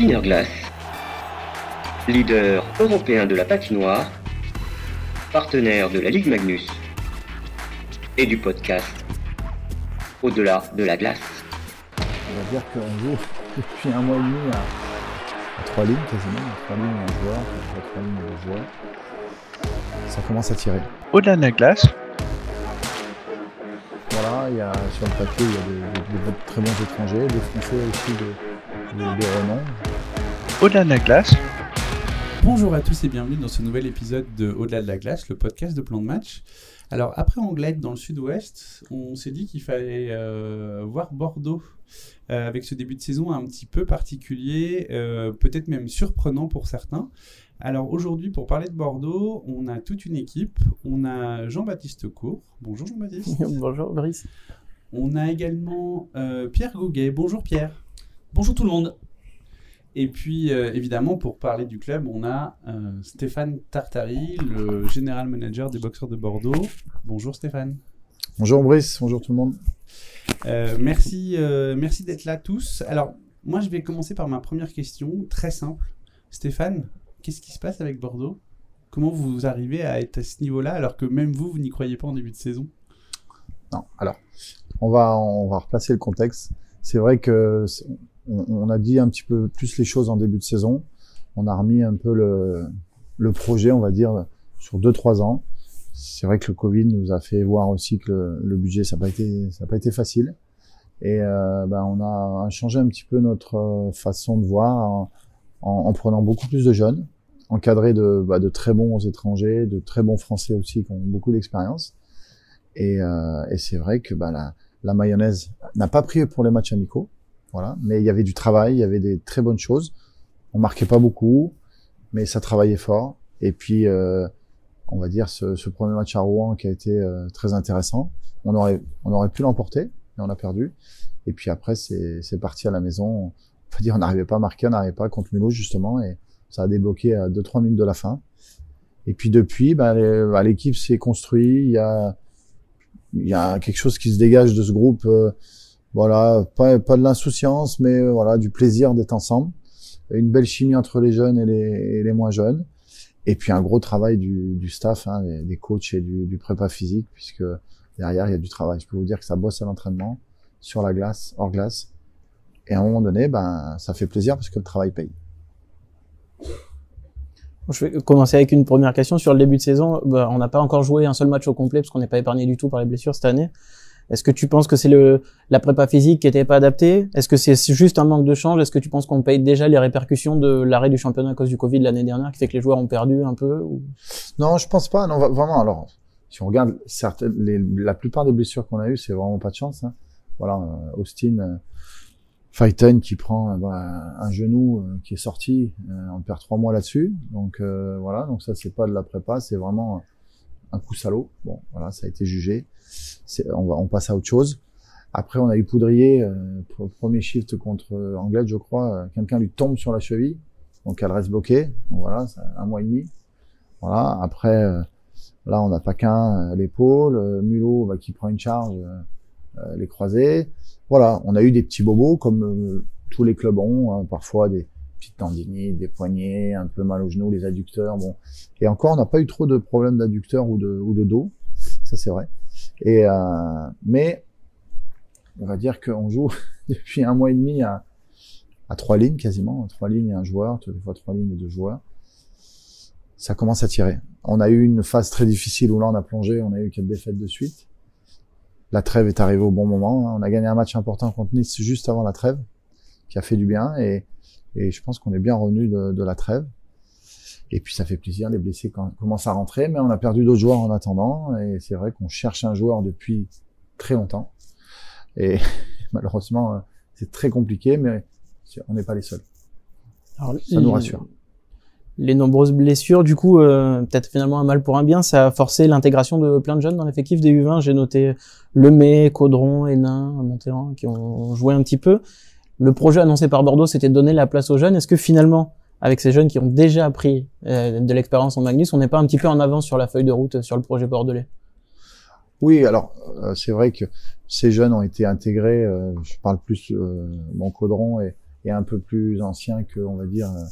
Glass, leader européen de la patinoire, partenaire de la Ligue Magnus et du podcast Au-delà de la glace. On va dire qu'on joue depuis un mois et demi à, trois lignes quasiment, à trois lignes un joueur, à trois lignes. Ça commence à tirer. Au-delà de la glace, il y a, sur le papier, il y a des, des- des très bons étrangers, des Français aussi de, de, de renom. au-delà de la glace, Bonjour à tous et bienvenue dans ce nouvel épisode de Au-delà de la glace, le podcast de plan de match. Alors après Anglette dans le sud-ouest, on s'est dit qu'il fallait euh, voir Bordeaux euh, avec ce début de saison un petit peu particulier, euh, peut-être même surprenant pour certains. Alors aujourd'hui, pour parler de Bordeaux, on a toute une équipe. On a Jean-Baptiste Cour. Bonjour Jean-Baptiste. Bonjour Brice. On a également euh, Pierre Gouguet. Bonjour Pierre. Bonjour tout le monde. Et puis, euh, évidemment, pour parler du club, on a euh, Stéphane Tartari, le général manager des boxeurs de Bordeaux. Bonjour Stéphane. Bonjour Brice, bonjour tout le monde. Euh, merci euh, merci d'être là tous. Alors, moi, je vais commencer par ma première question, très simple. Stéphane, qu'est-ce qui se passe avec Bordeaux? Comment vous arrivez à être à ce niveau-là alors que même vous, vous n'y croyez pas en début de saison? Non, alors, on va, on va replacer le contexte. C'est vrai que on, a dit un petit peu plus les choses en début de saison. On a remis un peu le, le projet, on va dire, sur deux trois ans. C'est vrai que le Covid nous a fait voir aussi que le, budget ça n'a pas été pas été facile. Et euh, ben, on a changé un petit peu notre euh, façon de voir en prenant beaucoup plus de jeunes, encadrés de, bah, de très bons étrangers, de très bons Français aussi qui ont beaucoup d'expérience. Et, euh, et c'est vrai que bah, la, la mayonnaise n'a pas pris pour les matchs amicaux, voilà. Mais il y avait du travail, il y avait des très bonnes choses. On marquait pas beaucoup, mais ça travaillait fort. Et puis, euh, on va dire ce, ce premier match à Rouen qui a été euh, très intéressant. On aurait, on aurait pu l'emporter, mais on a perdu. Et puis après, c'est parti à la maison. On va dire, on n'arrivait pas à marquer, on n'arrivait pas contre Mulhouse justement, et ça a débloqué à 2-3 minutes de la fin. Et puis depuis, bah, l'équipe s'est construite. Il y a y a quelque chose qui se dégage de ce groupe. euh, voilà, pas, pas de l'insouciance, mais euh, voilà, du plaisir d'être ensemble. Une belle chimie entre les jeunes et les, et les moins jeunes. Et puis un gros travail du, du staff, hein, des, des coachs et du, du prépa physique, puisque derrière il y a du travail. Je peux vous dire que ça bosse à l'entraînement, sur la glace, hors glace. Et à un moment donné, ben, ça fait plaisir parce que le travail paye. Je vais commencer avec une première question sur le début de saison. Bah, on n'a pas encore joué un seul match au complet parce qu'on n'est pas épargné du tout par les blessures cette année. Est-ce que tu penses que c'est la prépa physique qui n'était pas adaptée? Est-ce que c'est juste un manque de change? Est-ce que tu penses qu'on paye déjà les répercussions de l'arrêt du championnat à cause du Covid l'année dernière qui fait que les joueurs ont perdu un peu Non, je pense pas. Non, vraiment. Alors, si on regarde certaines, la plupart des blessures qu'on a eues, c'est vraiment pas de chance. Hein. Voilà, euh, Austin, euh, Fighten qui prend euh, un genou euh, qui est sorti, euh, on perd trois mois là-dessus. Donc euh, voilà, donc ça c'est pas de la prépa, c'est vraiment un coup salaud. Bon, voilà, ça a été jugé. On va, on passe à autre chose. Après, on a eu Poudrier, euh, premier shift contre Anglette, je crois. euh, Quelqu'un lui tombe sur la cheville, donc elle reste bloquée. Donc voilà, un mois et demi. Voilà. Après, là, on n'a pas qu'un à l'épaule. Mulot bah, qui prend une charge, les croisés. Voilà, on a eu des petits bobos comme euh, tous les clubs ont, hein, parfois des petites tendinites, des poignets, un peu mal aux genoux, les adducteurs. Bon, et encore, on n'a pas eu trop de problèmes d'adducteurs ou de, ou de dos. Ça, c'est vrai. Et euh, mais on va dire qu'on joue depuis un mois et demi à, à trois lignes quasiment, trois lignes et un joueur, des fois trois lignes et deux joueurs ça commence à tirer. On a eu une phase très difficile où là on a plongé, on a eu quatre défaites de suite. La trêve est arrivée au bon moment. hein. On a gagné un match important contre Nice juste avant la trêve, qui a fait du bien et, et je pense qu'on est bien revenu de, de la trêve. Et puis ça fait plaisir, les blessés commencent à rentrer, mais on a perdu d'autres joueurs en attendant et c'est vrai qu'on cherche un joueur depuis très longtemps. Et malheureusement, euh, c'est très compliqué, mais on n'est pas les seuls. Alors, Ça nous rassure. Les nombreuses blessures, du coup, euh, peut-être finalement un mal pour un bien, ça a forcé l'intégration de plein de jeunes dans l'effectif des U20. J'ai noté Lemay, Caudron, Hénin, Monterrand, qui ont joué un petit peu. Le projet annoncé par Bordeaux, c'était de donner la place aux jeunes. Est-ce que finalement, avec ces jeunes qui ont déjà pris euh, de l'expérience en Magnus, on n'est pas un petit peu en avance sur la feuille de route, sur le projet bordelais? Oui, alors euh, c'est vrai que ces jeunes ont été intégrés. euh, je parle plus euh, mon Caudron et, est un peu plus ancien que, on va dire, euh,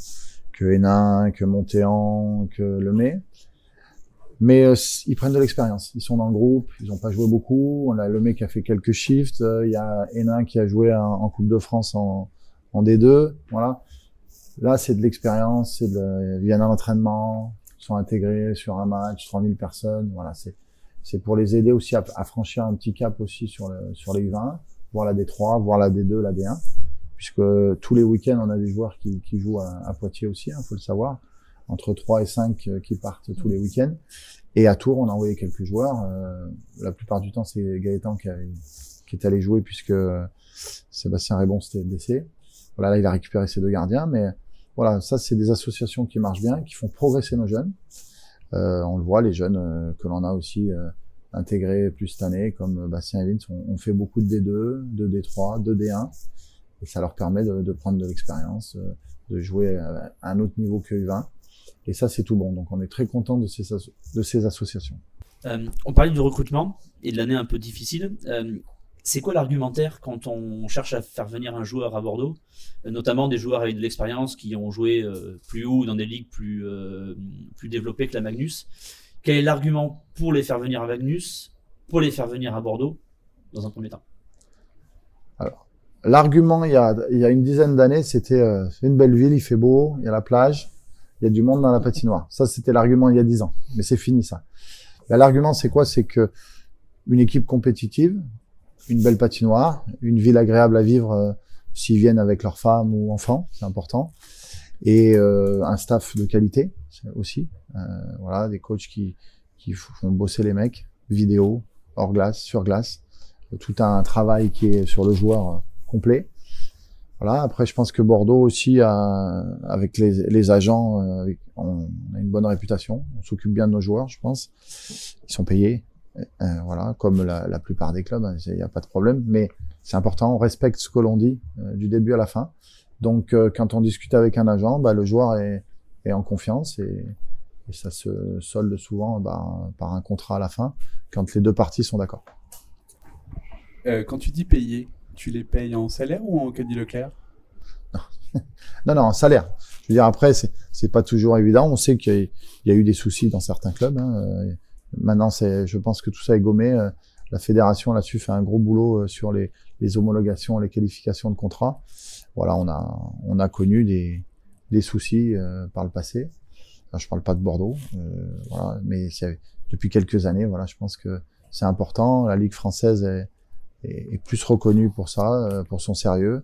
que Hénin, que Montéan, que Lemay. Mais euh, ils prennent de l'expérience. Ils sont dans le groupe, ils n'ont pas joué beaucoup. On a Lemay qui a fait quelques shifts. Euh, il y a Hénin qui a joué en, Coupe de France en, en D2. Voilà. Là, c'est de l'expérience, c'est de, ils viennent à l'entraînement, sont intégrés sur un match, 3000 personnes. Voilà, c'est c'est pour les aider aussi à, à, franchir un petit cap aussi sur le sur les U20, voir la D3, voir la D2, la D1, puisque tous les week-ends on a des joueurs qui, qui jouent à, à Poitiers aussi, il hein, faut le savoir, entre 3 et 5 euh, qui partent tous les week-ends. Et à Tours, on a envoyé quelques joueurs. Euh, la plupart du temps, c'est Gaëtan qui, a, qui est allé jouer puisque Sébastien Rébon s'était blessé. Voilà, là, il a récupéré ses deux gardiens, mais voilà, ça, c'est des associations qui marchent bien, qui font progresser nos jeunes. Euh, on le voit, les jeunes euh, que l'on a aussi euh, intégrés plus cette année, comme Bastien et Vince, on, on, fait beaucoup de D2, de D3, de D1, et ça leur permet de, prendre de l'expérience, de jouer à un autre niveau que U20. Et ça, c'est tout bon. Donc, on est très content de ces, associations. Euh, on parlait du recrutement et de l'année un peu difficile. Euh, c'est quoi l'argumentaire quand on cherche à faire venir un joueur à Bordeaux, euh, notamment des joueurs avec de l'expérience qui ont joué euh, plus haut dans des ligues plus, euh, plus développées que la Magnus? Quel est l'argument pour les faire venir à Magnus, pour les faire venir à Bordeaux, dans un premier temps? L'argument, il, y a, il y a une dizaine d'années, c'était euh, une belle ville, il fait beau, il y a la plage, il y a du monde dans la patinoire. Ça, c'était l'argument il y a dix ans. Mais c'est fini, ça. L'argument, c'est quoi? C'est que une équipe compétitive, une belle patinoire, une ville agréable à vivre euh, s'ils viennent avec leurs femmes ou enfants, c'est important, et euh, un staff de qualité aussi. Euh, voilà, des coachs qui, qui font bosser les mecs, vidéo, hors glace, sur glace, tout un travail qui est sur le joueur euh, complet. Voilà. Après, je pense que Bordeaux aussi, avec les, agents, euh, on a une bonne réputation. On s'occupe bien de nos joueurs, je pense. Ils sont payés, euh, voilà, comme la, plupart des clubs, il hein, n'y a pas de problème. Mais c'est important, on respecte ce que l'on dit euh, du début à la fin. Donc, quand on discute avec un agent, bah, le joueur est, en confiance et, ça se solde souvent bah, par un contrat à la fin, quand les deux parties sont d'accord. Quand tu dis payer, tu les payes en salaire ou en Caddy Leclerc? Non, non, en salaire. Je veux dire, après, c'est pas toujours évident. On sait qu'il y, a eu des soucis dans certains clubs. Hein. Maintenant, c'est, je pense que tout ça est gommé. La fédération là-dessus fait un gros boulot sur les, homologations, les qualifications de contrat. Voilà, on a, on a connu des, des soucis euh, par le passé. Enfin, je parle pas de Bordeaux, euh, voilà, mais depuis quelques années, voilà, je pense que c'est important. La Ligue française est, est, est, plus reconnue pour ça, euh, pour son sérieux.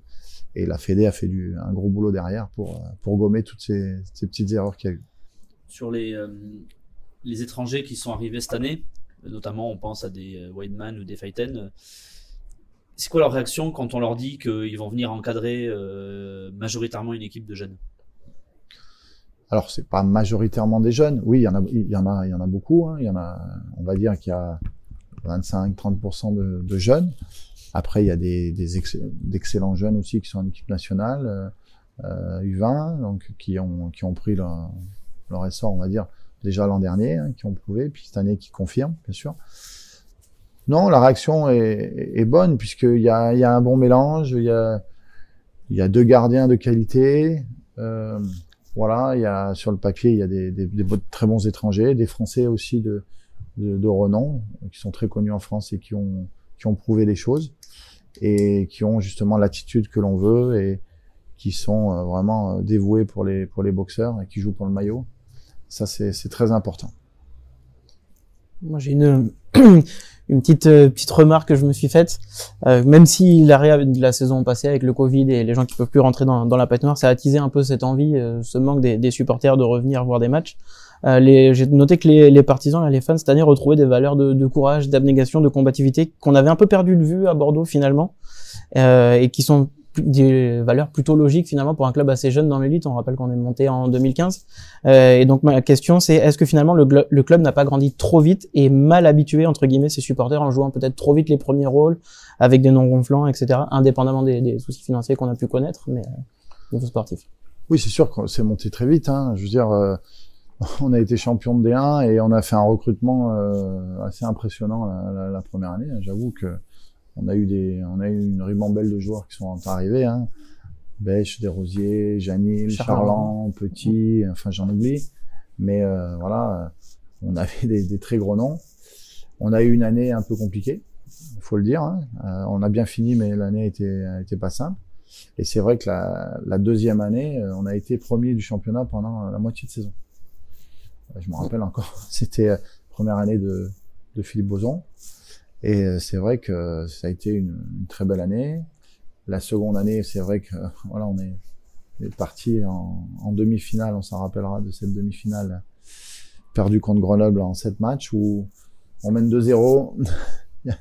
Et la Fédé a fait du, un gros boulot derrière pour, pour gommer toutes ces, ces petites erreurs qu'il y a eu. Sur les, euh, les étrangers qui sont arrivés cette année, notamment on pense à des euh, Weidman ou des Feiten, c'est quoi leur réaction quand on leur dit qu'ils vont venir encadrer euh, majoritairement une équipe de jeunes? Alors c'est pas majoritairement des jeunes, oui il y en a, il y en a, il y en a beaucoup. Hein. Il y en a, on va dire qu'il y a 25-30% de, jeunes. Après il y a des, d'excellents jeunes aussi qui sont en équipe nationale euh, U20, donc qui ont qui ont pris leur, essor, on va dire déjà l'an dernier, hein, qui ont prouvé, puis cette année qui confirme bien sûr. Non, la réaction est, bonne puisqu'il y a, y a un bon mélange, il y a, deux gardiens de qualité. Euh, voilà, il y a sur le papier, il y a des, très bons étrangers, des Français aussi de, de, renom, qui sont très connus en France et qui ont, qui ont prouvé des choses et qui ont justement l'attitude que l'on veut et qui sont euh, vraiment dévoués pour les, pour les boxeurs et qui jouent pour le maillot. Ça, c'est très important. Moi, j'ai une, une petite euh, petite remarque que je me suis faite. Euh, même si l'arrêt de la saison passée avec le Covid et les gens qui peuvent plus rentrer dans, dans la patinoire, ça a attisé un peu cette envie, euh, ce manque des, des, supporters de revenir voir des matchs. Euh, j'ai noté que les, les partisans, les fans cette année retrouvaient des valeurs de, de courage, d'abnégation, de combativité qu'on avait un peu perdu de vue à Bordeaux finalement, euh, et qui sont des valeurs plutôt logiques finalement pour un club assez jeune dans l'élite. On rappelle qu'on est monté en 2015. Euh, et donc ma question c'est est-ce que finalement le, le club n'a pas grandi trop vite et mal habitué entre guillemets ses supporters en jouant peut-être trop vite les premiers rôles avec des noms gonflants, etc. Indépendamment des, des soucis financiers qu'on a pu connaître, mais euh, niveau sportif. Oui, c'est sûr que c'est monté très vite. Hein. Je veux dire, euh, on a été champion de D1 et on a fait un recrutement euh, assez impressionnant la, la, la première année. J'avoue que on a eu des, on a eu une ribambelle de joueurs qui sont arrivés. Hein. Bêche, Desrosiers, Janil, Charland. Petit, enfin j'en oublie. Mais euh, voilà, on avait des, des très gros noms. On a eu une année un peu compliquée, il faut le dire. hein. Euh, on a bien fini, mais l'année était, était pas simple. Et c'est vrai que la, la deuxième année, on a été premier du championnat pendant la moitié de saison. Euh, Je me rappelle encore, c'était la première année de, de Philippe Boson. Et euh, c'est vrai que ça a été une, une très belle année. La seconde année, c'est vrai que voilà, on est, on est parti en, en demi-finale. On s'en rappellera de cette demi-finale perdue contre Grenoble en sept matchs où on mène 2-0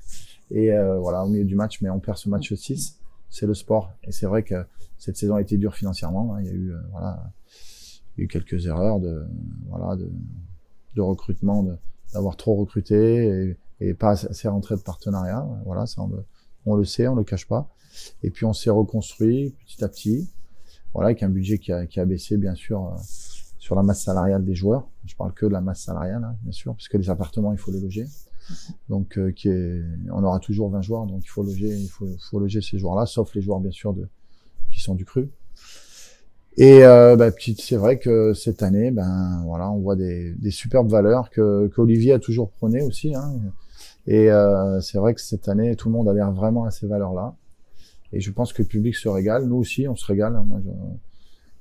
et euh, voilà au milieu du match, mais on perd ce match 6. C'est le sport et c'est vrai que cette saison a été dure financièrement. hein. Il y a eu euh, voilà, il y a eu quelques erreurs de voilà de, de recrutement, d'avoir trop recruté et, et pas assez rentré de partenariat. Voilà, ça on le, on le sait, on le cache pas. Et puis on s'est reconstruit petit à petit, voilà, avec un budget qui a, qui a baissé bien sûr euh, sur la masse salariale des joueurs. Je parle que de la masse salariale, hein, bien sûr, parce que les appartements il faut les loger. Donc euh, qui est, on aura toujours 20 joueurs, donc il faut loger, il faut, faut loger ces joueurs-là, sauf les joueurs bien sûr de qui sont du cru. Et euh, bah, c'est vrai que cette année, ben voilà, on voit des, des superbes valeurs que qu'Olivier a toujours prônées aussi. Hein. Et euh, c'est vrai que cette année, tout le monde adhère vraiment à ces valeurs-là. Et je pense que le public se régale. Nous aussi, on se régale. hein.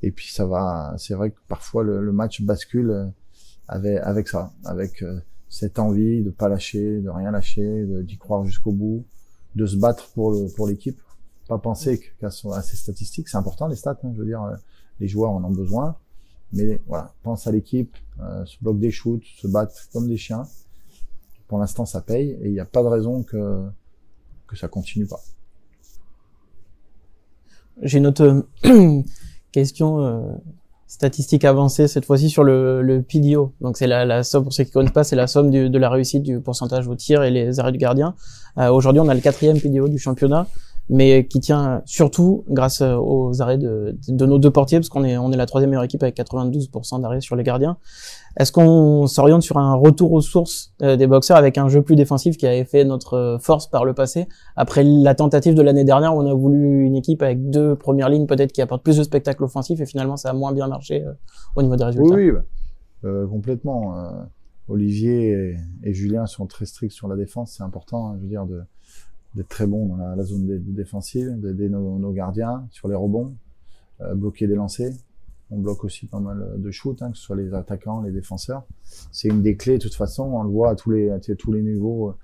Et puis ça va. C'est vrai que parfois le, le match bascule euh, avec avec ça, avec euh, cette envie de pas lâcher, de rien lâcher, d'y croire jusqu'au bout, de se battre pour le pour l'équipe. Pas penser qu'à ces statistiques. C'est important les stats. hein. je veux dire, euh, les joueurs en ont besoin. Mais voilà, pense à l'équipe, euh, se bloque des shoots, se battre comme des chiens. Pour l'instant, ça paye et il n'y a pas de raison que que ça continue pas. J'ai une autre question euh, statistique avancée cette fois-ci sur le, le PDO. Donc c'est la, la somme pour ceux qui connaissent pas, c'est la somme du- de la réussite du pourcentage au tir et les arrêts du gardien. Euh, Aujourd'hui, on a le quatrième PDO du championnat, mais qui tient surtout grâce euh, aux arrêts de, de nos deux portiers, parce qu'on est on est la troisième meilleure équipe avec 92% d'arrêts sur les gardiens. Est-ce qu'on s'oriente sur un retour aux sources euh, des boxeurs avec un jeu plus défensif qui avait fait notre euh, force par le passé après la tentative de l'année dernière où on a voulu une équipe avec deux premières lignes peut-être qui apportent plus de spectacle offensif et finalement ça a moins bien marché euh, au niveau des Oui, résultats? oui, bah, euh, complètement. euh, Olivier et, et Julien sont très stricts sur la défense. C'est important, hein, je veux dire, de d'être très bon dans la, zone dé- défensive, d'aider nos, gardiens sur les rebonds, euh, bloquer des lancers. On bloque aussi pas mal de shoot, hein, que ce soit les attaquants, les défenseurs. C'est une des clés, de toute façon, on le voit à tous les, tous les niveaux, euh,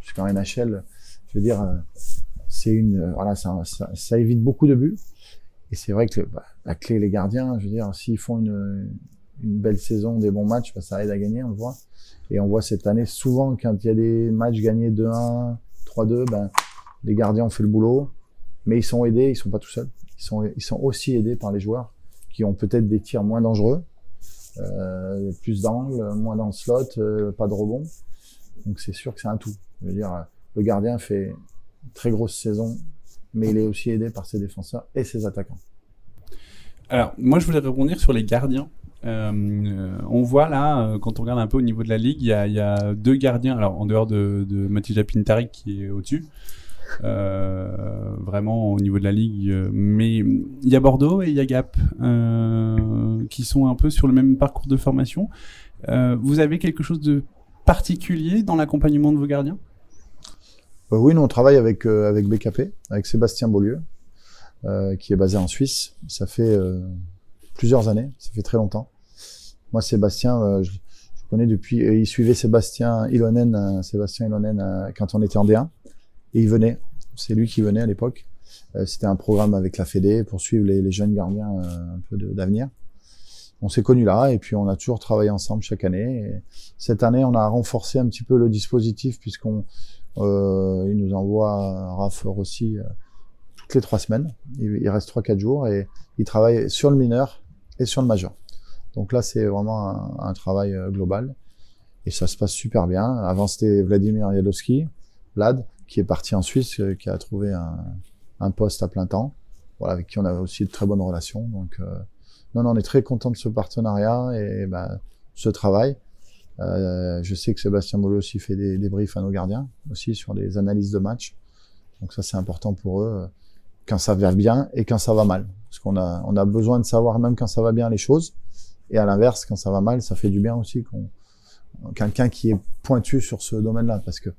jusqu'en NHL. Je veux dire, euh, c'est une, voilà, ça évite beaucoup de buts. Et c'est vrai que bah, la clé, les gardiens, je veux dire, s'ils font une, une belle saison, des bons matchs, bah, ça aide à gagner, on le voit. Et on voit cette année, souvent, quand il y a des matchs gagnés 2-1, 3-2, ben, les gardiens ont fait le boulot, mais ils sont aidés, ils sont pas tout seuls. Ils sont, aussi aidés par les joueurs qui ont peut-être des tirs moins dangereux, euh, plus d'angles, moins dans le slot, euh, pas de rebond. Donc c'est sûr que c'est un tout. Je veux dire, le gardien fait une très grosse saison, mais il est aussi aidé par ses défenseurs et ses attaquants. Alors, moi, je voulais rebondir sur les gardiens. Euh, on voit là, euh, quand on regarde un peu au niveau de la ligue, il y a, deux gardiens, alors en dehors de, de Matija qui est au-dessus, euh, vraiment au niveau de la ligue, mais il y a Bordeaux et il y a Gap qui sont un peu sur le même parcours de formation. Vous avez quelque chose de particulier dans l'accompagnement de vos gardiens? Oui, nous on travaille avec avec BKP, avec Sébastien Beaulieu, qui est basé en Suisse. Ça fait plusieurs années, ça fait très longtemps. Moi, Sébastien, euh, je, je connais depuis. il suivait Sébastien Ilonen, euh, Sébastien Ilonen euh, quand on était en D1, et il venait. C'est lui qui venait à l'époque. C'était un programme avec la Fédé pour suivre les, les jeunes gardiens un peu d'avenir. On s'est connus là et puis on a toujours travaillé ensemble chaque année. Et cette année, on a renforcé un petit peu le dispositif puisqu'on euh, il nous envoie Raph Rossi euh, toutes les trois semaines. Il, il reste trois quatre jours et il travaille sur le mineur et sur le majeur. Donc là, c'est vraiment un, travail euh, global et ça se passe super bien. Avant, c'était Vladimir Yadowski, Vlad, qui est parti en Suisse, euh, qui a trouvé un, poste à plein temps, voilà, avec qui on a aussi de très bonnes relations. Donc, euh, non, non, on est très content de ce partenariat et ben, ce travail. Je sais que Sébastien Mollo aussi fait des, des briefs à nos gardiens, aussi sur les analyses de match. Donc ça, c'est important pour eux, quand ça va bien et quand ça va mal. Qu'on a, on a besoin de savoir même quand ça va bien les choses. Et à l'inverse, quand ça va mal, ça fait du bien aussi qu'on, quelqu'un qui est pointu sur ce domaine-là, parce que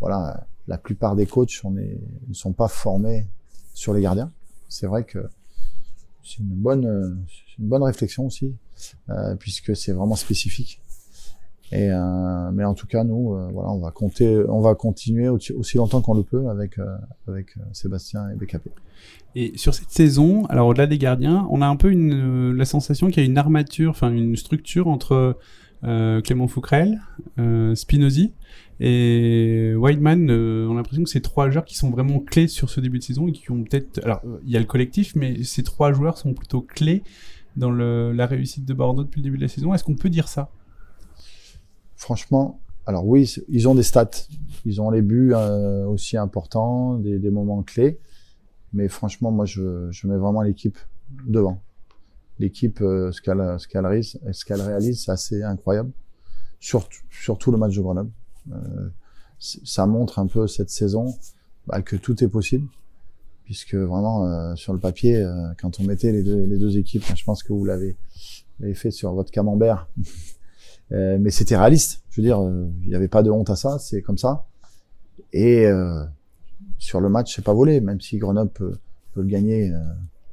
voilà, la plupart des coachs, ne sont pas formés sur les gardiens. C'est vrai que c'est une bonne, c'est une bonne réflexion aussi, euh, puisque c'est vraiment spécifique. Euh, mais en tout cas, nous, euh, voilà, on va compter, on va continuer aussi, longtemps qu'on le peut avec euh, Sébastien et BKP. Et sur cette saison, alors au-delà des gardiens, on a un peu la sensation qu'il y a une armature, enfin une structure entre Clément Fouquerel, euh, Spinozzi et Whiteman. On a l'impression que c'est trois joueurs qui sont vraiment clés sur ce début de saison et qui ont peut-être. Alors, il y a le collectif, mais ces trois joueurs sont plutôt clés dans la réussite de Bordeaux depuis le début de la saison. Est-ce qu'on peut dire ça? Franchement, alors oui, ils ont des stats, ils ont les buts euh, aussi importants, des, des moments clés. Mais franchement, moi, je, je mets vraiment l'équipe devant. L'équipe, euh, ce qu'elle réalise, c'est assez incroyable. Surtout, surtout le match de Grenoble. Euh, ça montre un peu cette saison bah, que tout est possible, puisque vraiment euh, sur le papier, euh, quand on mettait les deux, les deux équipes, je pense que vous l'avez fait sur votre camembert, euh, mais c'était réaliste. Je veux dire, euh, il n'y avait pas de honte à ça, c'est comme ça. Et euh, sur le match, c'est pas volé, même si Grenoble peut, le gagner euh,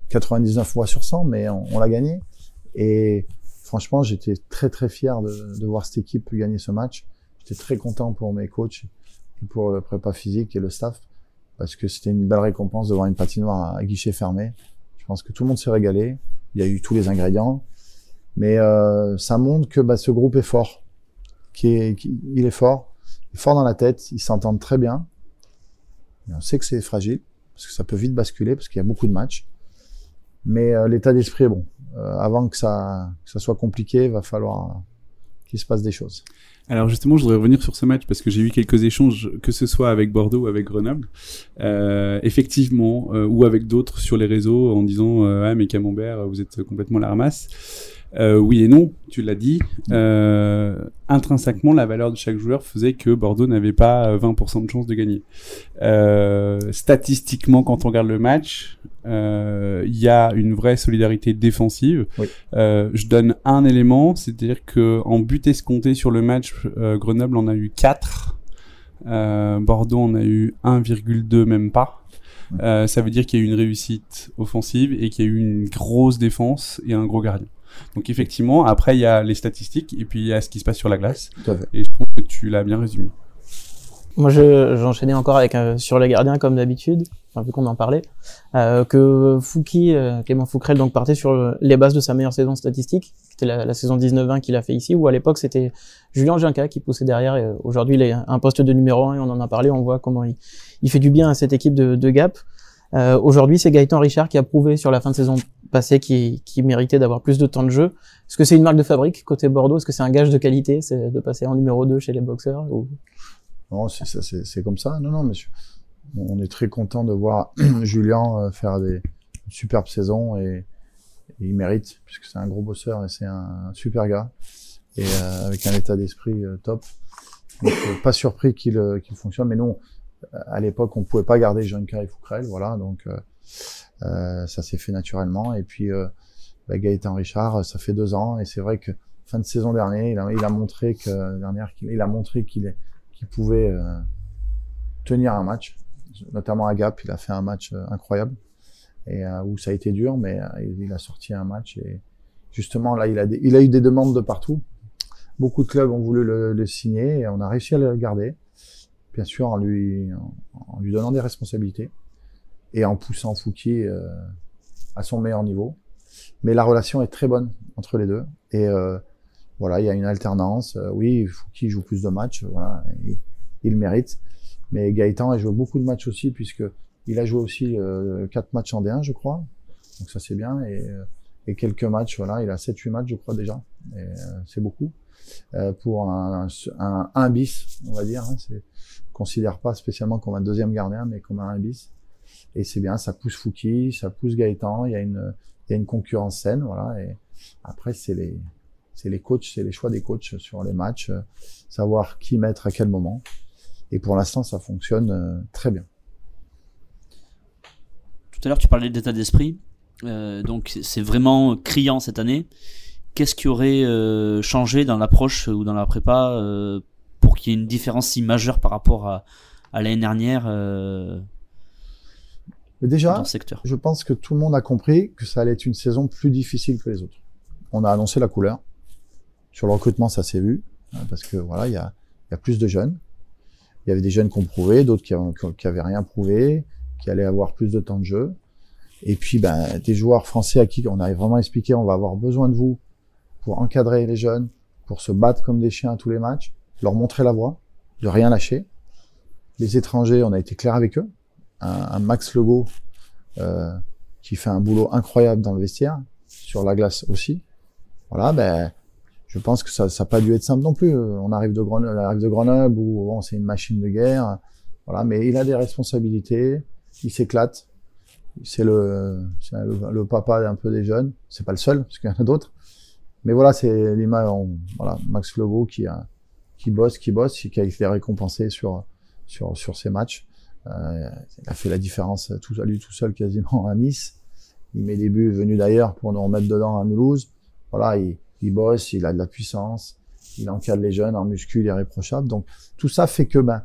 99 fois sur 100, mais on, on l'a gagné. Et franchement, j'étais très très fier de, de voir cette équipe gagner ce match. J'étais très content pour mes coachs et pour le prépa physique et le staff, parce que c'était une belle récompense de voir une patinoire à guichet fermé. Je pense que tout le monde s'est régalé. Il y a eu tous les ingrédients. Mais euh, ça montre que bah, ce groupe est fort. Qui est, il est fort. Il est fort dans la tête. Ils s'entendent très bien. On sait que c'est fragile parce que ça peut vite basculer parce qu'il y a beaucoup de matchs. Mais euh, l'état d'esprit est bon. Euh, avant que ça, que ça soit compliqué, il va falloir qu'il se passe des choses. Alors justement, je voudrais revenir sur ce match parce que j'ai eu quelques échanges, que ce soit avec Bordeaux ou avec Grenoble, euh, effectivement, euh, ou avec d'autres sur les réseaux en disant euh, ah mais Camembert, vous êtes complètement la ramasse. Euh, oui et non, tu l'as dit. Euh, intrinsèquement, la valeur de chaque joueur faisait que Bordeaux n'avait pas euh, 20% de chance de gagner. Euh, statistiquement, quand on regarde le match, euh, il y a une vraie solidarité défensive. Oui. Euh, je donne un élément, c'est-à-dire que en but escompté sur le match, euh, Grenoble en a eu 4. Euh, Bordeaux en a eu 1,2 même pas. Euh, ça veut dire qu'il y a eu une réussite offensive et qu'il y a eu une grosse défense et un gros gardien. Donc effectivement, après il y a les statistiques et puis il y a ce qui se passe sur la glace. Tout à fait. Et je trouve que tu l'as bien résumé. Moi, je, j'enchaînais encore avec euh, sur les gardiens comme d'habitude, enfin, vu qu'on en parlait, euh, que Fouki, euh, Clément Fouquerel, donc partait sur euh, les bases de sa meilleure saison statistique, qui était la, la saison 19-20 qu'il a fait ici, où à l'époque c'était Julien Ginca qui poussait derrière. Et aujourd'hui, il est un poste de numéro 1 et on en a parlé. On voit comment il, il fait du bien à cette équipe de, de Gap. Euh, aujourd'hui, c'est Gaëtan Richard qui a prouvé sur la fin de saison passée qu'il qui méritait d'avoir plus de temps de jeu. Est-ce que c'est une marque de fabrique côté Bordeaux? Est-ce que c'est un gage de qualité, c'est de passer en numéro 2 chez les boxeurs ou... Non, c'est comme ça. Non, non, monsieur. On est très content de voir Julien euh, faire des superbes saisons et, il mérite puisque c'est un gros bosseur et c'est un super gars et euh, avec un état d'esprit top. Pas surpris qu'il fonctionne, mais non. À l'époque, on pouvait pas garder Jean-Claude et Fouquerel, voilà. Donc euh, euh, ça s'est fait naturellement. Et puis euh, bah, Gaëtan Richard, ça fait deux ans et c'est vrai que fin de saison dernière, il a, il a montré que dernière, qu'il il a montré qu'il qu'il pouvait euh, tenir un match, notamment à Gap, il a fait un match euh, incroyable et euh, où ça a été dur, mais il, il a sorti un match et justement là, il a, des- il a eu des demandes de partout. Beaucoup de clubs ont voulu le, le signer et on a réussi à le garder, bien sûr en lui en, lui donnant des responsabilités et en poussant Fouki euh, à son meilleur niveau. Mais la relation est très bonne entre les deux et euh, voilà, il y a une alternance. Euh, oui, Fouki joue plus de matchs, voilà, il, il mérite. Mais Gaëtan a joué beaucoup de matchs aussi, puisque il a joué aussi euh, matchs en D1, je crois. Donc ça c'est bien. Et, euh, et quelques matchs, voilà, il a 7-8 matchs, je crois déjà. Et euh, c'est beaucoup. Euh, pour un, un, un bis, on va dire. Hein, considère pas spécialement comme un deuxième gardien, mais comme un 1 bis. Et c'est bien, ça pousse Fouki, ça pousse Gaëtan. Il y a une, il y a une concurrence saine, voilà. Et après, c'est les, c'est les coachs, c'est les choix des coachs sur les matchs, euh, savoir qui mettre à quel moment. Et pour l'instant, ça fonctionne euh, très bien. Tout à l'heure, tu parlais d'état d'esprit. Euh, donc c'est vraiment criant cette année. Qu'est-ce qui aurait changé dans l'approche ou dans la prépa pour qu'il y ait une différence si majeure par rapport à, à l'année dernière euh, Mais déjà, dans ce secteur je pense que tout le monde a compris que ça allait être une saison plus difficile que les autres. On a annoncé la couleur. Sur le recrutement, ça s'est vu, hein, parce que voilà, il y a, il y a plus de jeunes. Il y avait des jeunes qui ont prouvé, d'autres qui, ont- qui avaient rien prouvé, qui allaient avoir plus de temps de jeu. Et puis, ben, des joueurs français à qui on avait vraiment expliqué, on va avoir besoin de vous pour encadrer les jeunes, pour se battre comme des chiens à tous les matchs, leur montrer la voie, de rien lâcher. Les étrangers, on a été clair avec eux. Un, un Max Legault, euh, qui fait un boulot incroyable dans le vestiaire, sur la glace aussi. Voilà, ben, je pense que ça n'a pas dû être simple non plus. On arrive de Grenoble, arrive de Grenoble où bon, c'est une machine de guerre. Voilà, mais il a des responsabilités, il s'éclate. C'est le, le, le papa un peu des jeunes. C'est pas le seul, parce qu'il y en a d'autres. Mais voilà, c'est l'image, voilà, Max Lobo qui a, qui bosse, qui bosse, qui a été récompensé sur, sur, sur ses matchs. Euh, il a fait la différence tout à lui tout seul quasiment à Nice. Il met des buts venus d'ailleurs pour nous remettre dedans à Mulhouse. Voilà, il, il bosse, il a de la puissance, il encadre les jeunes en muscu, il est. Donc tout ça fait que ben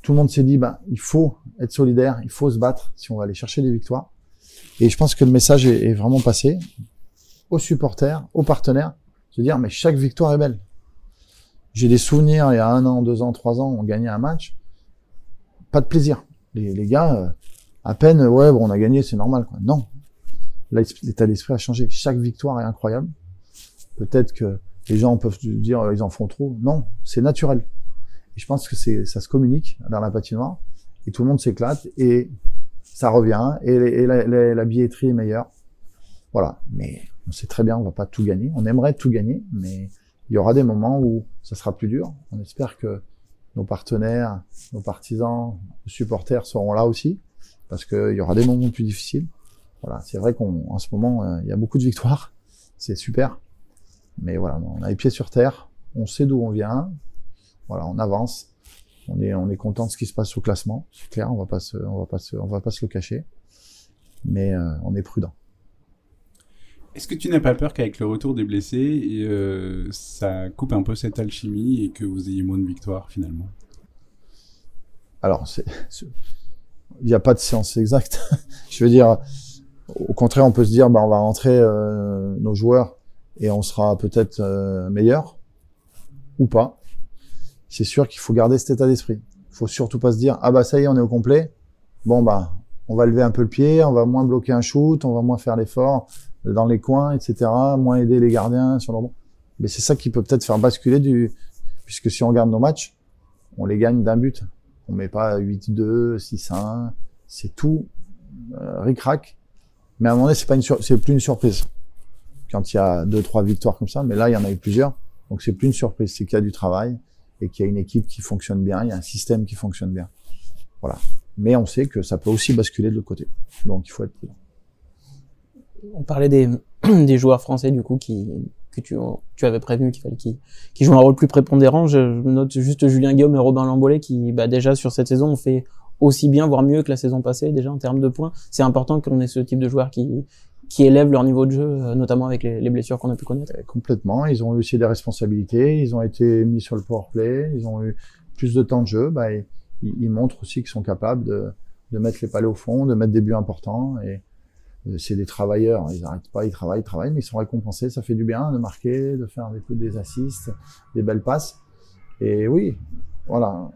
tout le monde s'est dit ben il faut être solidaire, il faut se battre si on va aller chercher des victoires. Et je pense que le message est, est vraiment passé aux supporters, aux partenaires, se dire mais chaque victoire est belle. J'ai des souvenirs il y a un an, deux ans, trois ans, on gagnait un match, pas de plaisir. Les, les gars, euh, à peine ouais bon on a gagné, c'est normal quoi. Non, l'état d'esprit a changé. Chaque victoire est incroyable. Peut-être que les gens peuvent dire euh, ils en font trop. Non, c'est naturel. Et je pense que c'est ça se communique dans la patinoire et tout le monde s'éclate et ça revient et, et la, la- la billetterie est meilleure. Voilà. Mais on sait très bien, on va pas tout gagner. On aimerait tout gagner, mais il y aura des moments où ça sera plus dur. On espère que nos partenaires, nos partisans, nos supporters seront là aussi parce qu'il y aura des moments plus difficiles. Voilà, c'est vrai qu'en ce moment, euh, il y a beaucoup de victoires, c'est super. Mais voilà, on a les pieds sur terre, on sait d'où on vient, voilà, on avance, on est, on est content de ce qui se passe au classement, c'est clair, on va pas se, va pas se, va pas se le cacher, mais euh, on est prudent. Est-ce que tu n'as pas peur qu'avec le retour des blessés, euh, ça coupe un peu cette alchimie et que vous ayez moins de victoires finalement? Alors, il n'y a pas de séance exacte. Je veux dire, au contraire, on peut se dire, bah, on va rentrer euh, nos joueurs et on sera peut-être euh, meilleur ou pas. C'est sûr qu'il faut garder cet état d'esprit. Il faut surtout pas se dire, ah bah ça y est, on est au complet. Bon bah, on va lever un peu le pied, on va moins bloquer un shoot, on va moins faire l'effort dans les coins, etc. Moins aider les gardiens sur le rebond. Mais c'est ça qui peut peut-être faire basculer du, puisque si on regarde nos matchs, on les gagne d'un but. On met pas 8-2, 6-1. C'est tout euh, ric-rac. Mais à un moment donné, c'est pas une c'est plus une surprise. Quand il y a deux, trois victoires comme ça, mais là, il y en a eu plusieurs. Donc c'est plus une surprise. C'est qu'il y a du travail et qu'il y a une équipe qui fonctionne bien, il y a un système qui fonctionne bien. Voilà. Mais on sait que ça peut aussi basculer de l'autre côté. Donc il faut être prudent. On parlait des, des joueurs français du coup qui que tu, tu avais prévenu qu'il fallait qu'ils qu'ils jouent un rôle plus prépondérant. Je, je note juste Julien Guillaume et Robin Lambolet qui bah, déjà sur cette saison ont fait aussi bien voire mieux que la saison passée déjà en termes de points. C'est important qu'on ait ce type de joueurs qui qui élèvent leur niveau de jeu, euh, notamment avec les, les blessures qu'on a pu connaître. Complètement. Ils ont eu aussi des responsabilités. Ils ont été mis sur le power play. Ils ont eu plus de temps de jeu. Bah, ils, ils montrent aussi qu'ils sont capables de, de mettre les palais au fond, de mettre des buts importants. Et c'est des travailleurs. Ils n'arrêtent pas, ils travaillent, ils travaillent, mais ils sont récompensés. Ça fait du bien de marquer, de faire des coups, des assists, des belles passes. Et oui, voilà.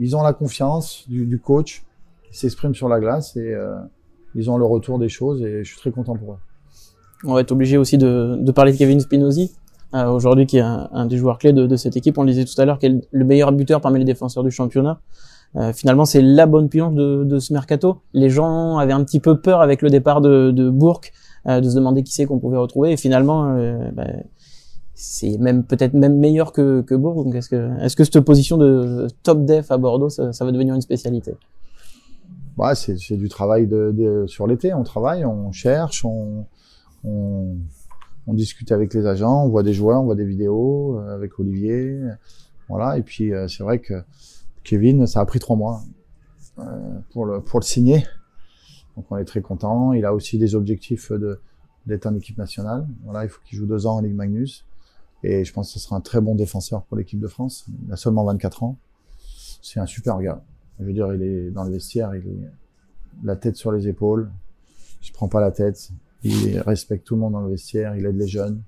Ils ont la confiance du, coach qui s'exprime sur la glace et euh, ils ont le retour des choses et je suis très content pour eux. On va être obligé aussi de, parler de Kevin Spinozzi, euh, aujourd'hui qui est un, des joueurs clés de, cette équipe. On le disait tout à l'heure, qui est le meilleur buteur parmi les défenseurs du championnat. Euh, finalement, c'est la bonne pionce de, ce mercato. Les gens avaient un petit peu peur avec le départ de, de Bourque, euh, de se demander qui c'est qu'on pouvait retrouver. Et finalement, euh, bah, c'est même peut-être même meilleur que, que. Donc, est-ce que, cette position de top def à Bordeaux, ça, va devenir une spécialité? Ouais, c'est c'est du travail sur l'été. On travaille, on cherche, on, on, discute avec les agents, on voit des joueurs, on voit des vidéos avec Olivier. Voilà. Et puis c'est vrai que Kevin, ça a pris trois mois euh, pour le pour le signer. Donc on est très content. Il a aussi des objectifs de d'être en équipe nationale. Voilà, il faut qu'il joue deux ans en Ligue Magnus. Et je pense que ce sera un très bon défenseur pour l'équipe de France. Il a seulement 24 ans. C'est un super gars. Je veux dire, il est dans le vestiaire, il est la tête sur les épaules. Il se prend pas la tête. Il respecte tout le monde dans le vestiaire. Il aide les jeunes.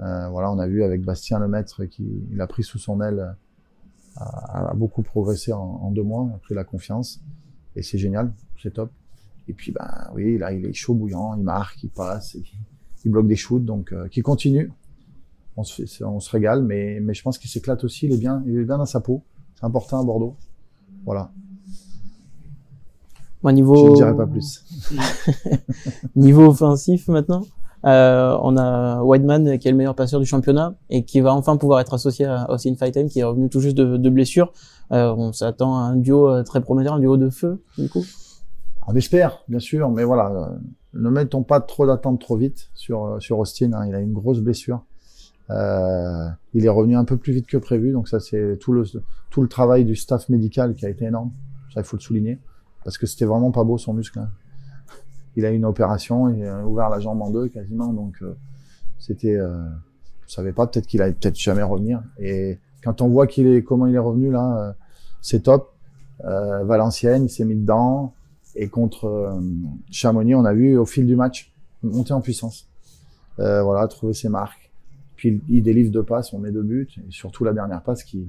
Euh, voilà, on a vu avec Bastien Lemaître qui il a pris sous son aile, a, a beaucoup progressé en, en, deux mois, a pris la confiance et c'est génial, c'est top. Et puis ben oui, là il est chaud bouillant, il marque, il passe, il, il bloque des shoots, donc euh, qui continue. On se, fait, on se régale, mais mais je pense qu'il s'éclate aussi, il est bien, il est bien dans sa peau. C'est important à Bordeaux. Voilà. Moi, niveau... Je ne dirai pas plus. niveau offensif maintenant, euh, on a Whiteman qui est le meilleur passeur du championnat et qui va enfin pouvoir être associé à Austin Fighten qui est revenu tout juste de, blessure. Euh, on s'attend à un duo euh, très prometteur, un duo de feu du coup. On espère, bien sûr, mais voilà, ne mettons pas trop d'attente trop vite sur sur Austin. Hein, il a une grosse blessure. Il est revenu un peu plus vite que prévu, donc ça c'est tout le tout le travail du staff médical qui a été énorme. Ça il faut le souligner parce que c'était vraiment pas beau son muscle. Hein il a eu une opération, il a ouvert la jambe en deux quasiment, donc euh, c'était, euh, je savais pas, peut-être qu'il allait peut-être jamais revenir. Et quand on voit qu'il est, comment il est revenu là, euh, c'est top. Euh, Valenciennes, il s'est mis dedans, et contre Chamonix, on a vu au fil du match monter en puissance. Euh, voilà, trouver ses marques. Puis il délivre deux passes, on met deux buts, et surtout la dernière passe qui,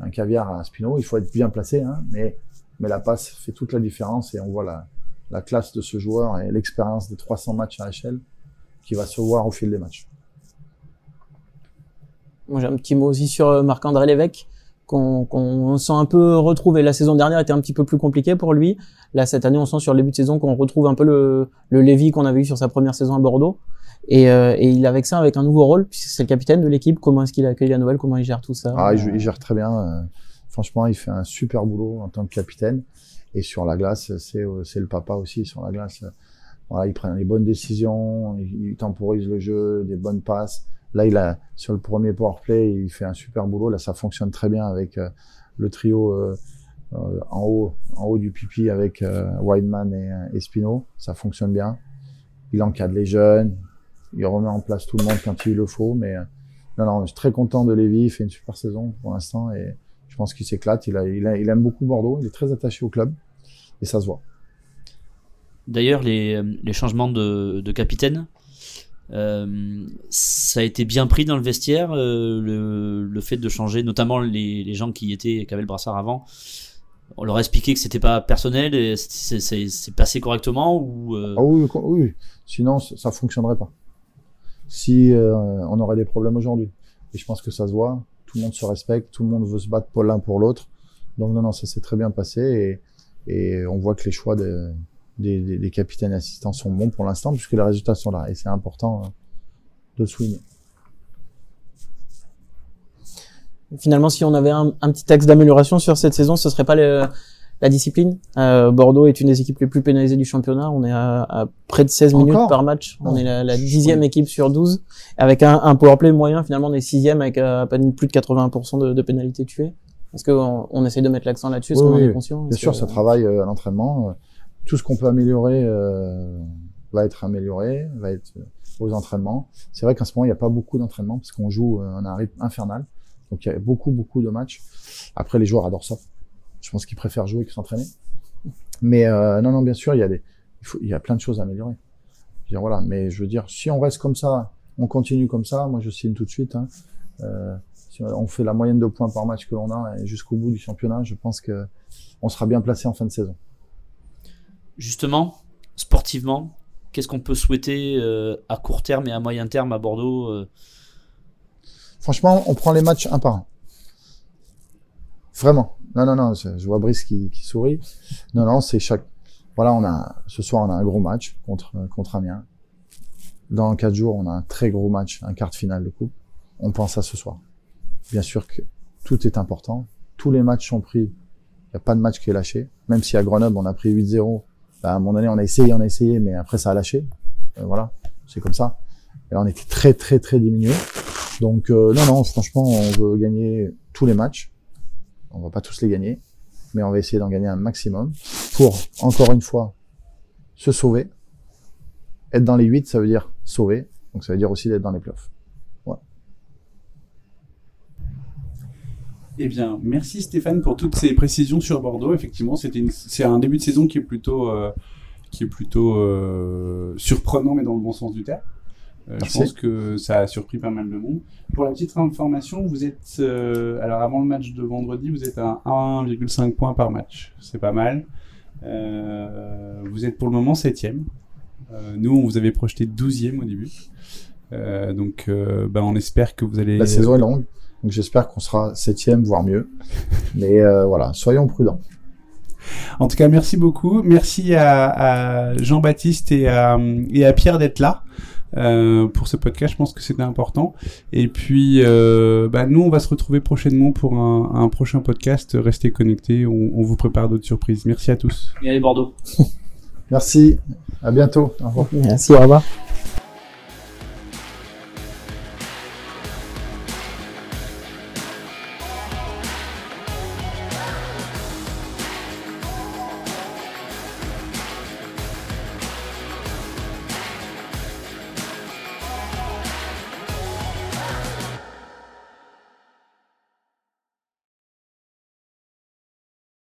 un caviar à Spino. Il faut être bien placé, hein, mais mais la passe fait toute la différence et on voit la la classe de ce joueur et l'expérience des 300 matchs à HL qui va se voir au fil des matchs. Moi, j'ai un petit mot aussi sur Marc-André Lévesque, qu'on qu sent un peu retrouvé. La saison dernière était un petit peu plus compliquée pour lui. Là, cette année, on sent sur le début de saison qu'on retrouve un peu le, le Lévy qu'on avait eu sur sa première saison à Bordeaux. Et, euh, et il avec ça, avec un nouveau rôle, puisque c'est le capitaine de l'équipe. Comment est-ce qu'il accueille la nouvelle? Comment il gère tout ça? Ah, il, il gère très bien. Euh, franchement, il fait un super boulot en tant que capitaine. Et sur la glace, c'est c'est le papa aussi sur la glace. Voilà, il prend les bonnes décisions, il, temporise le jeu, des bonnes passes. Là, il a sur le premier power play, il fait un super boulot. Là, ça fonctionne très bien avec euh, le trio euh, euh, en haut, en haut du pipi avec euh, Wideman et, et Spino. Ça fonctionne bien. Il encadre les jeunes, il remet en place tout le monde quand il le faut. Mais non, non, je suis très content de Lévy. Il fait une super saison pour l'instant et je pense qu'il s'éclate. Il, a, il, a, il aime beaucoup Bordeaux. Il est très attaché au club et ça se voit. D'ailleurs, les, les, changements de, de capitaine, euh, ça a été bien pris dans le vestiaire, euh, le, le, fait de changer, notamment les, les, gens qui étaient qui avaient le brassard avant. On leur a expliqué que c'était pas personnel et c'est passé correctement ou euh... ah oui, oui, sinon ça fonctionnerait pas. Si on aurait des problèmes aujourd'hui, et je pense que ça se voit, tout le monde se respecte, tout le monde veut se battre pour l'un pour l'autre. Donc non, non, ça s'est très bien passé et, on voit que les choix de, des, capitaines assistants sont bons pour l'instant puisque les résultats sont là et c'est important euh, de souligner. Finalement, si on avait un, un petit axe d'amélioration sur cette saison, ce serait pas le, la discipline. Euh, Bordeaux est une des équipes les plus pénalisées du championnat. On est à, à près de 16 Encore minutes par match. On oh. est la, la dixième oui. équipe sur 12. Avec un, un powerplay moyen, finalement, on est sixième avec euh, à peine plus de 80% de, de pénalités tuées. Est-ce qu'on on essaie de mettre l'accent là-dessus Est-ce oui, qu'on oui. est conscient Bien sûr, que... ça travaille euh, à l'entraînement. Tout ce qu'on peut améliorer euh, va être amélioré, va être aux entraînements. C'est vrai qu'en ce moment, il n'y a pas beaucoup d'entraînements parce qu'on joue euh, à un rythme infernal. Donc, il y a beaucoup, beaucoup de matchs. Après, les joueurs adorent ça. Je pense qu'ils préfèrent jouer que s'entraîner. Mais euh, non, non, bien sûr, il y a des, il, faut, il y a plein de choses à améliorer. Je veux dire, voilà. Mais je veux dire, si on reste comme ça, on continue comme ça, moi je signe tout de suite. Hein. Euh, si on fait la moyenne de points par match que l'on a jusqu'au bout du championnat, je pense que on sera bien placé en fin de saison. Justement, sportivement, qu'est-ce qu'on peut souhaiter euh, à court terme et à moyen terme à Bordeaux euh... Franchement, on prend les matchs un par un. Vraiment. Non, non, non. Je vois Brice qui, qui sourit. Non, non, c'est chaque. Voilà, on a ce soir on a un gros match contre contre Amiens. Dans quatre jours, on a un très gros match, un quart de finale de coupe. On pense à ce soir. Bien sûr que tout est important. Tous les matchs sont pris. Il n'y a pas de match qui est lâché. Même si à Grenoble on a pris 8-0, bah, à un moment donné on a essayé, on a essayé, mais après ça a lâché. Euh, voilà, c'est comme ça. Et là on était très très très diminué. Donc euh, non non, franchement on veut gagner tous les matchs. On va pas tous les gagner, mais on va essayer d'en gagner un maximum pour encore une fois se sauver. Être dans les 8, ça veut dire sauver. Donc ça veut dire aussi d'être dans les playoffs. Eh bien, merci Stéphane pour toutes ces précisions sur Bordeaux. Effectivement, c'est un début de saison qui est plutôt, euh, euh, surprenant, mais dans le bon sens du terme. Euh, je pense que ça a surpris pas mal de monde. Pour la petite information, vous êtes, euh, alors avant le match de vendredi, vous êtes à 1,5 points par match. C'est pas mal. Euh, vous êtes pour le moment septième. Euh, nous, on vous avait projeté 12e au début. Donc, ben, on espère que vous allez. La saison est longue. Donc j'espère qu'on sera septième, voire mieux. Mais voilà, soyons prudents. En tout cas, merci beaucoup. Merci à, à Jean-Baptiste et à, et à Pierre d'être là. Euh, pour ce podcast, je pense que c'était important. Et puis, euh, bah, nous, on va se retrouver prochainement pour un, un prochain podcast. Restez connectés, on, on vous prépare d'autres surprises. Merci à tous. Et allez Bordeaux. Merci. À bientôt. Au revoir. Merci, au revoir.